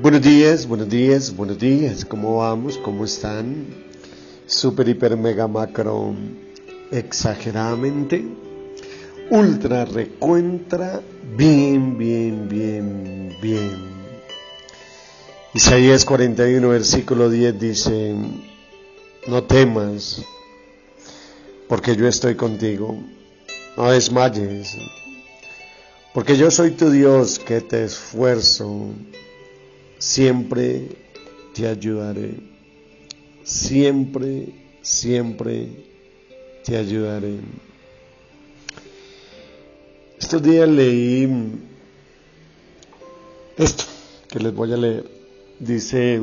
Buenos días, buenos días, buenos días. ¿Cómo vamos? ¿Cómo están? Super, hiper, mega, macro, exageradamente. Ultra, recuentra, bien, bien, bien, bien. Isaías 41, versículo 10 dice, no temas, porque yo estoy contigo. No desmayes, porque yo soy tu Dios que te esfuerzo siempre te ayudaré. Siempre, siempre te ayudaré. Estos días leí esto que les voy a leer. Dice,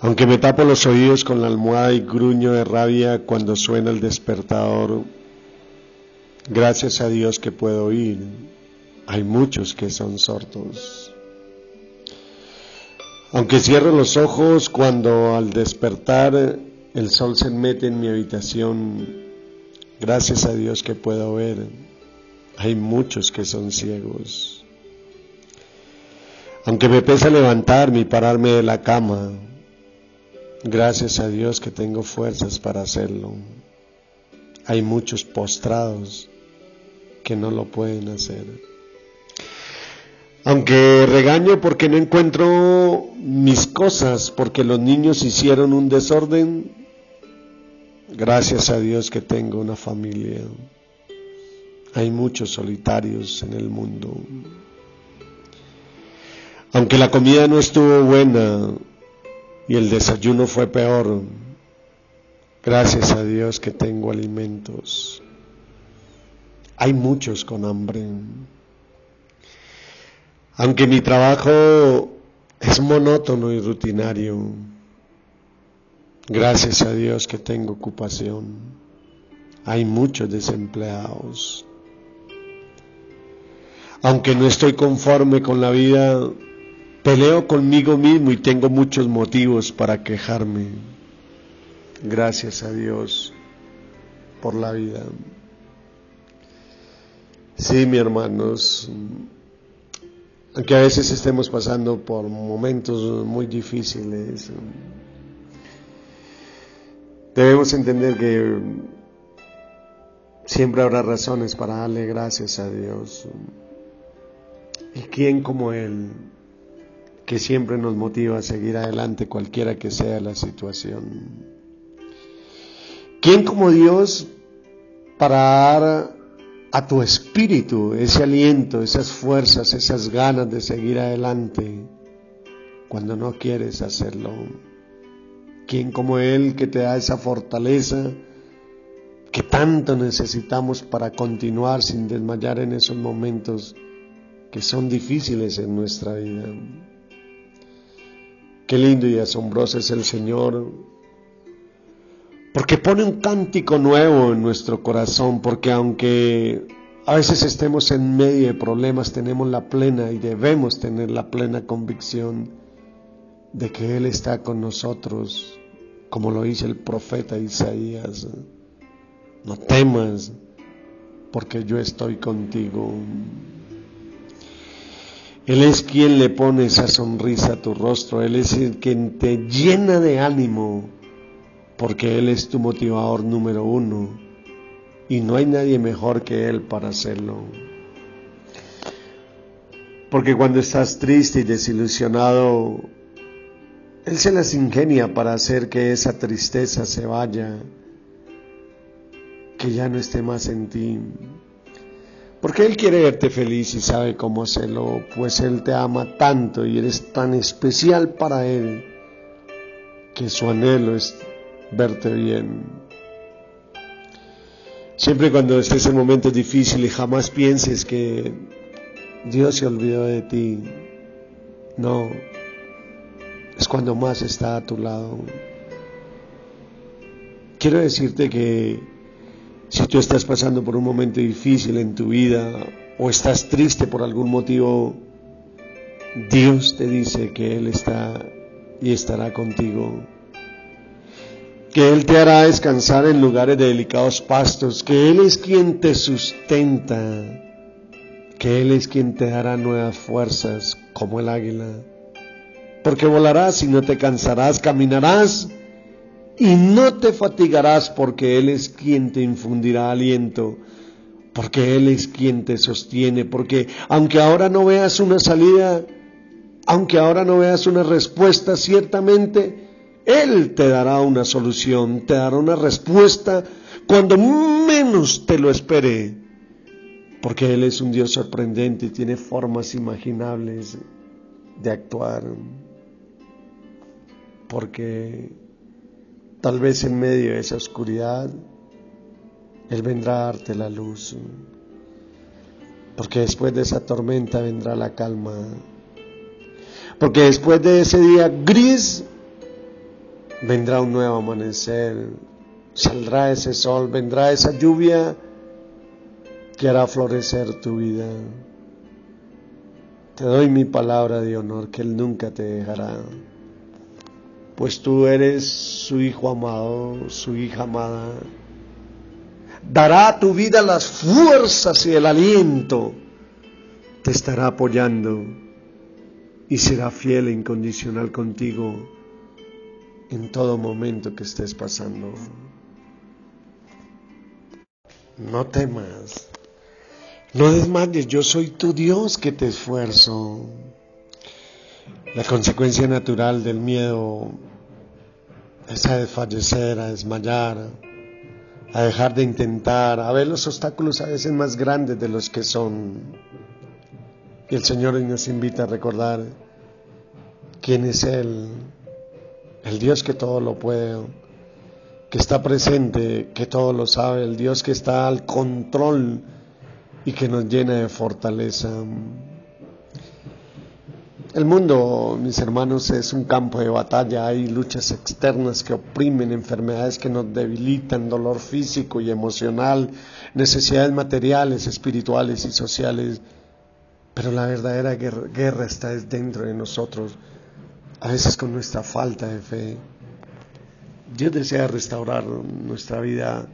aunque me tapo los oídos con la almohada y gruño de rabia cuando suena el despertador, gracias a Dios que puedo oír. Hay muchos que son sordos. Aunque cierro los ojos cuando al despertar el sol se mete en mi habitación, gracias a Dios que puedo ver. Hay muchos que son ciegos. Aunque me pesa levantarme y pararme de la cama, gracias a Dios que tengo fuerzas para hacerlo. Hay muchos postrados que no lo pueden hacer. Aunque regaño porque no encuentro mis cosas, porque los niños hicieron un desorden, gracias a Dios que tengo una familia. Hay muchos solitarios en el mundo. Aunque la comida no estuvo buena y el desayuno fue peor, gracias a Dios que tengo alimentos. Hay muchos con hambre. Aunque mi trabajo es monótono y rutinario, gracias a Dios que tengo ocupación. Hay muchos desempleados. Aunque no estoy conforme con la vida, peleo conmigo mismo y tengo muchos motivos para quejarme. Gracias a Dios por la vida. Sí, mi hermanos, aunque a veces estemos pasando por momentos muy difíciles, debemos entender que siempre habrá razones para darle gracias a Dios. ¿Y quién como Él, que siempre nos motiva a seguir adelante cualquiera que sea la situación? ¿Quién como Dios para dar a tu espíritu ese aliento, esas fuerzas, esas ganas de seguir adelante cuando no quieres hacerlo. ¿Quién como Él que te da esa fortaleza que tanto necesitamos para continuar sin desmayar en esos momentos que son difíciles en nuestra vida? Qué lindo y asombroso es el Señor porque pone un cántico nuevo en nuestro corazón, porque aunque a veces estemos en medio de problemas, tenemos la plena y debemos tener la plena convicción de que Él está con nosotros, como lo dice el profeta Isaías. No temas, porque yo estoy contigo. Él es quien le pone esa sonrisa a tu rostro, Él es el quien te llena de ánimo porque Él es tu motivador número uno y no hay nadie mejor que Él para hacerlo. Porque cuando estás triste y desilusionado, Él se las ingenia para hacer que esa tristeza se vaya, que ya no esté más en ti. Porque Él quiere verte feliz y sabe cómo hacerlo, pues Él te ama tanto y eres tan especial para Él que su anhelo es verte bien. Siempre cuando estés en momentos difíciles, jamás pienses que Dios se olvidó de ti. No, es cuando más está a tu lado. Quiero decirte que si tú estás pasando por un momento difícil en tu vida o estás triste por algún motivo, Dios te dice que Él está y estará contigo que Él te hará descansar en lugares de delicados pastos, que Él es quien te sustenta. que Él es quien te dará nuevas fuerzas como el águila. Porque volarás y no te cansarás, caminarás y no te fatigarás, porque Él es quien te infundirá aliento, porque Él es quien te sostiene, porque aunque ahora no veas una salida, aunque ahora no veas una respuesta, ciertamente Él te dará una solución, te dará una respuesta cuando menos te lo espere. Porque Él es un Dios sorprendente y tiene formas imaginables de actuar, porque tal vez en medio de esa oscuridad Él vendrá a darte la luz, porque después de esa tormenta vendrá la calma, porque después de ese día gris vendrá un nuevo amanecer, saldrá ese sol, vendrá esa lluvia que hará florecer tu vida. Te doy mi palabra de honor que Él nunca te dejará, pues tú eres su hijo amado, su hija amada. Dará a tu vida las fuerzas y el aliento, te estará apoyando y será fiel e incondicional contigo en todo momento que estés pasando. No temas. No desmayes, yo soy tu Dios que te esfuerzo. La consecuencia natural del miedo es a desfallecer, a desmayar, a dejar de intentar, a ver los obstáculos a veces más grandes de los que son. Y el Señor nos invita a recordar quién es Él, el Dios que todo lo puede, que está presente, que todo lo sabe, el Dios que está al control y que nos llena de fortaleza. El mundo, mis hermanos, es un campo de batalla. Hay luchas externas que oprimen, enfermedades que nos debilitan, dolor físico y emocional, necesidades materiales, espirituales y sociales. Pero la verdadera guerra, está dentro de nosotros, a veces con nuestra falta de fe. Dios desea restaurar nuestra vida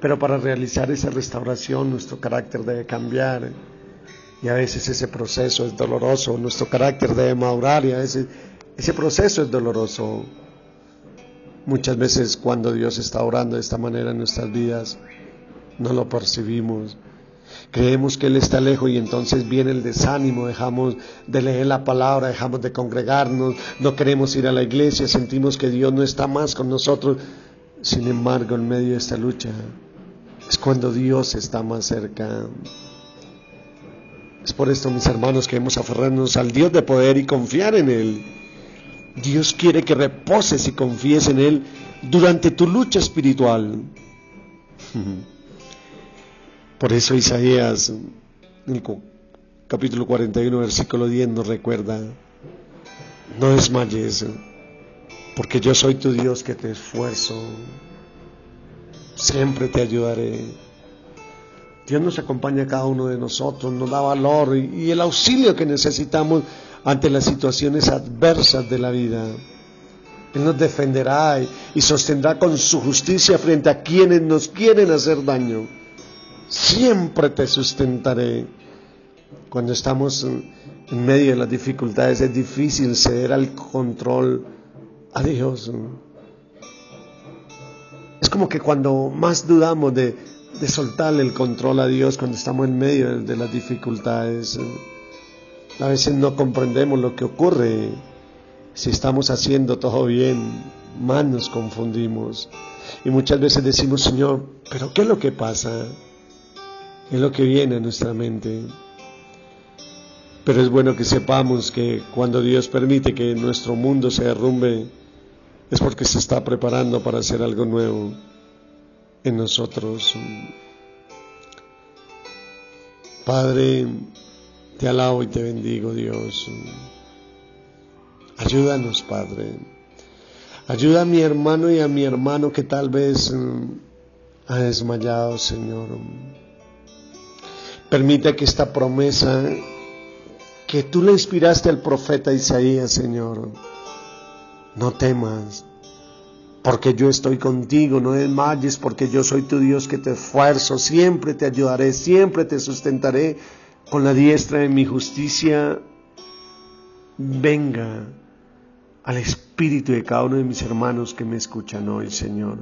pero para realizar esa restauración nuestro carácter debe cambiar y a veces ese proceso es doloroso, nuestro carácter debe madurar y a veces ese proceso es doloroso. Muchas veces cuando Dios está orando de esta manera en nuestras vidas, no lo percibimos. Creemos que Él está lejos y entonces viene el desánimo, dejamos de leer la palabra, dejamos de congregarnos, no queremos ir a la iglesia, sentimos que Dios no está más con nosotros. Sin embargo, en medio de esta lucha, es cuando Dios está más cerca. Es por esto, mis hermanos, que debemos aferrarnos al Dios de poder y confiar en Él. Dios quiere que reposes y confíes en Él durante tu lucha espiritual. Por eso Isaías, capítulo 41, versículo 10, nos recuerda, no desmayes, porque yo soy tu Dios que te esfuerzo siempre te ayudaré. Dios nos acompaña a cada uno de nosotros, nos da valor y, el auxilio que necesitamos ante las situaciones adversas de la vida. Él nos defenderá y, sostendrá con su justicia frente a quienes nos quieren hacer daño. Siempre te sustentaré. Cuando estamos en medio de las dificultades es difícil ceder al control a Dios. Es como que cuando más dudamos de, de soltarle el control a Dios, cuando estamos en medio de, las dificultades, eh, a veces no comprendemos lo que ocurre. Si estamos haciendo todo bien, más nos confundimos. Y muchas veces decimos, Señor, pero ¿qué es lo que pasa? ¿Qué es lo que viene a nuestra mente? Pero es bueno que sepamos que cuando Dios permite que nuestro mundo se derrumbe, es porque se está preparando para hacer algo nuevo en nosotros. Padre, te alabo y te bendigo, Dios. Ayúdanos, Padre. Ayuda a mi hermano y a mi hermano que tal vez mm, ha desmayado, Señor. Permite que esta promesa que tú le inspiraste al profeta Isaías, Señor, no temas, porque yo estoy contigo, no desmayes, porque yo soy tu Dios que te esfuerzo, siempre te ayudaré, siempre te sustentaré con la diestra de mi justicia, venga al espíritu de cada uno de mis hermanos que me escuchan hoy, Señor.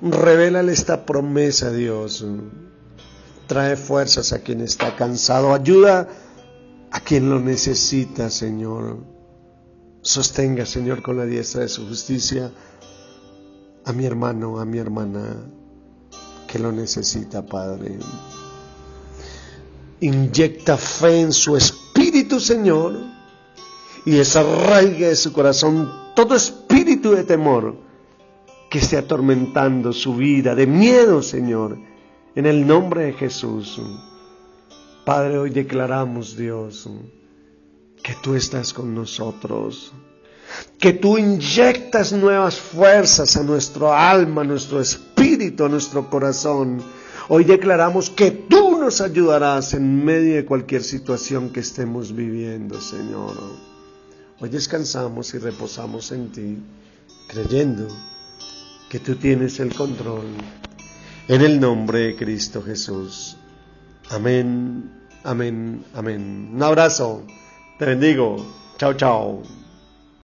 Revélale esta promesa, Dios. Trae fuerzas a quien está cansado. Ayuda a quien lo necesita, Señor. Sostenga, Señor, con la diestra de su justicia a mi hermano, a mi hermana que lo necesita, Padre. Inyecta fe en su espíritu, Señor, y desarraigue de su corazón todo espíritu de temor que esté atormentando su vida, de miedo, Señor, en el nombre de Jesús. Padre, hoy declaramos, Dios, que tú estás con nosotros, que tú inyectas nuevas fuerzas a nuestro alma, a nuestro espíritu, a nuestro corazón. Hoy declaramos que tú nos ayudarás en medio de cualquier situación que estemos viviendo, Señor. Hoy descansamos y reposamos en ti, creyendo que tú tienes el control. En el nombre de Cristo Jesús. Amén, amén, amén. Un abrazo. Te bendigo. Chao, chao.